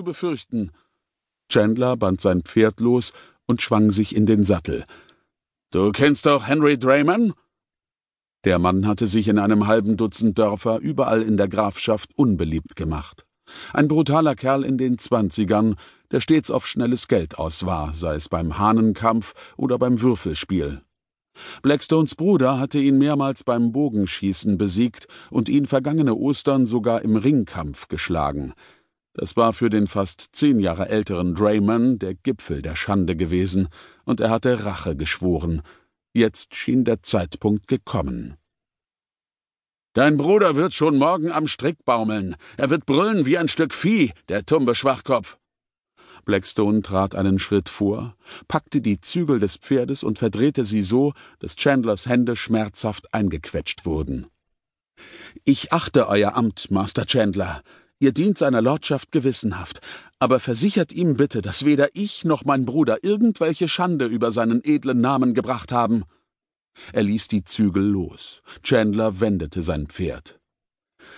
zu befürchten. Chandler band sein Pferd los und schwang sich in den Sattel. Du kennst doch Henry Drayman? Der Mann hatte sich in einem halben Dutzend Dörfer überall in der Grafschaft unbeliebt gemacht. Ein brutaler Kerl in den Zwanzigern, der stets auf schnelles Geld aus war, sei es beim Hahnenkampf oder beim Würfelspiel. Blackstones Bruder hatte ihn mehrmals beim Bogenschießen besiegt und ihn vergangene Ostern sogar im Ringkampf geschlagen. Das war für den fast zehn Jahre älteren Drayman der Gipfel der Schande gewesen, und er hatte Rache geschworen. Jetzt schien der Zeitpunkt gekommen. Dein Bruder wird schon morgen am Strick baumeln. Er wird brüllen wie ein Stück Vieh, der tumbe Schwachkopf. Blackstone trat einen Schritt vor, packte die Zügel des Pferdes und verdrehte sie so, dass Chandlers Hände schmerzhaft eingequetscht wurden. Ich achte euer Amt, Master Chandler. Ihr dient seiner Lordschaft gewissenhaft, aber versichert ihm bitte, dass weder ich noch mein Bruder irgendwelche Schande über seinen edlen Namen gebracht haben. Er ließ die Zügel los. Chandler wendete sein Pferd.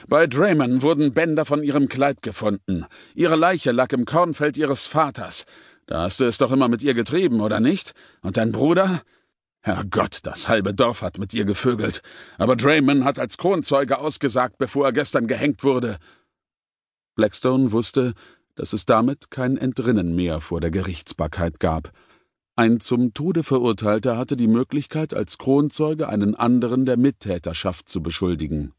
Bei Drayman wurden Bänder von ihrem Kleid gefunden. Ihre Leiche lag im Kornfeld ihres Vaters. Da hast du es doch immer mit ihr getrieben, oder nicht? Und dein Bruder? Herrgott, das halbe Dorf hat mit ihr gevögelt. Aber Drayman hat als Kronzeuge ausgesagt, bevor er gestern gehängt wurde. Blackstone wusste, dass es damit kein Entrinnen mehr vor der Gerichtsbarkeit gab. Ein zum Tode Verurteilter hatte die Möglichkeit, als Kronzeuge einen anderen der Mittäterschaft zu beschuldigen.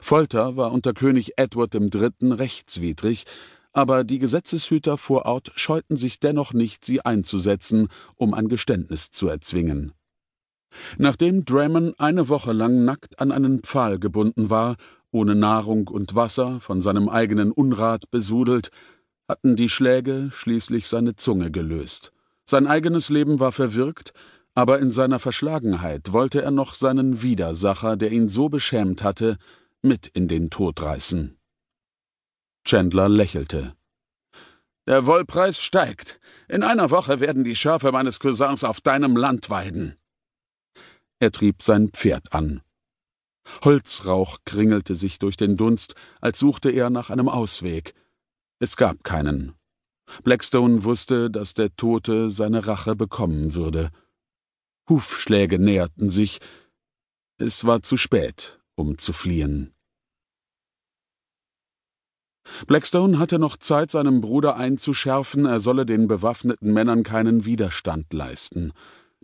Folter war unter König Edward III. rechtswidrig, aber die Gesetzeshüter vor Ort scheuten sich dennoch nicht, sie einzusetzen, um ein Geständnis zu erzwingen. Nachdem Drammon eine Woche lang nackt an einen Pfahl gebunden war, ohne Nahrung und Wasser, von seinem eigenen Unrat besudelt, hatten die Schläge schließlich seine Zunge gelöst. Sein eigenes Leben war verwirkt, aber in seiner Verschlagenheit wollte er noch seinen Widersacher, der ihn so beschämt hatte, mit in den Tod reißen. Chandler lächelte. Der Wollpreis steigt. In einer Woche werden die Schafe meines Cousins auf deinem Land weiden. Er trieb sein Pferd an. Holzrauch kringelte sich durch den Dunst, als suchte er nach einem Ausweg. Es gab keinen. Blackstone wusste, dass der Tote seine Rache bekommen würde. Hufschläge näherten sich. Es war zu spät um zu fliehen. Blackstone hatte noch Zeit, seinem Bruder einzuschärfen, er solle den bewaffneten Männern keinen Widerstand leisten.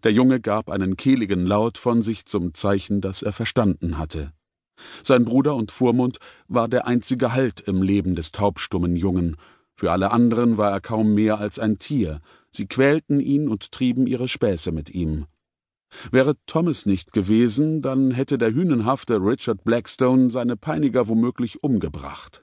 Der Junge gab einen kehligen Laut von sich zum Zeichen, dass er verstanden hatte. Sein Bruder und Vormund war der einzige Halt im Leben des taubstummen Jungen. Für alle anderen war er kaum mehr als ein Tier. Sie quälten ihn und trieben ihre Späße mit ihm. Wäre Thomas nicht gewesen, dann hätte der hünenhafte Richard Blackstone seine Peiniger womöglich umgebracht.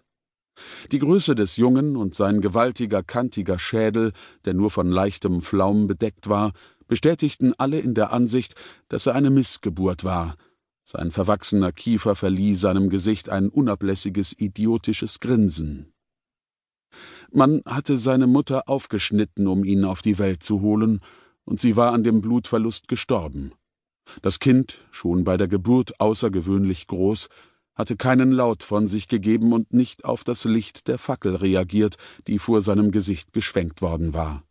Die Größe des Jungen und sein gewaltiger, kantiger Schädel, der nur von leichtem Flaum bedeckt war, bestätigten alle in der Ansicht, dass er eine Missgeburt war. Sein verwachsener Kiefer verlieh seinem Gesicht ein unablässiges, idiotisches Grinsen. Man hatte seine Mutter aufgeschnitten, um ihn auf die Welt zu holen, und sie war an dem Blutverlust gestorben. Das Kind, schon bei der Geburt außergewöhnlich groß, hatte keinen Laut von sich gegeben und nicht auf das Licht der Fackel reagiert, die vor seinem Gesicht geschwenkt worden war.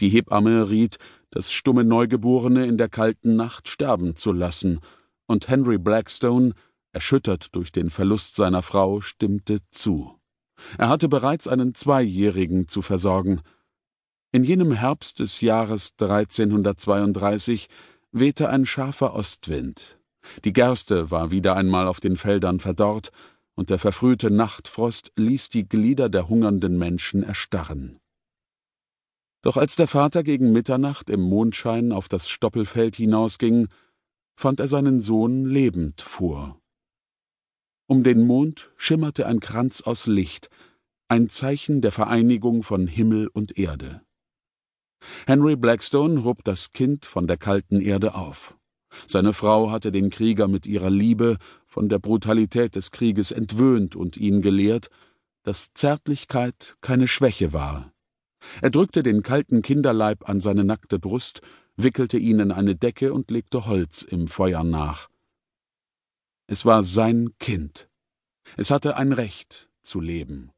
Die Hebamme riet, das stumme Neugeborene in der kalten Nacht sterben zu lassen, und Henry Blackstone, erschüttert durch den Verlust seiner Frau, stimmte zu. Er hatte bereits einen Zweijährigen zu versorgen, in jenem Herbst des Jahres 1332 wehte ein scharfer Ostwind. Die Gerste war wieder einmal auf den Feldern verdorrt, und der verfrühte Nachtfrost ließ die Glieder der hungernden Menschen erstarren. Doch als der Vater gegen Mitternacht im Mondschein auf das Stoppelfeld hinausging, fand er seinen Sohn lebend vor. Um den Mond schimmerte ein Kranz aus Licht, ein Zeichen der Vereinigung von Himmel und Erde. Henry Blackstone hob das Kind von der kalten Erde auf. Seine Frau hatte den Krieger mit ihrer Liebe von der Brutalität des Krieges entwöhnt und ihn gelehrt, dass Zärtlichkeit keine Schwäche war. Er drückte den kalten Kinderleib an seine nackte Brust, wickelte ihn in eine Decke und legte Holz im Feuer nach. Es war sein Kind. Es hatte ein Recht zu leben.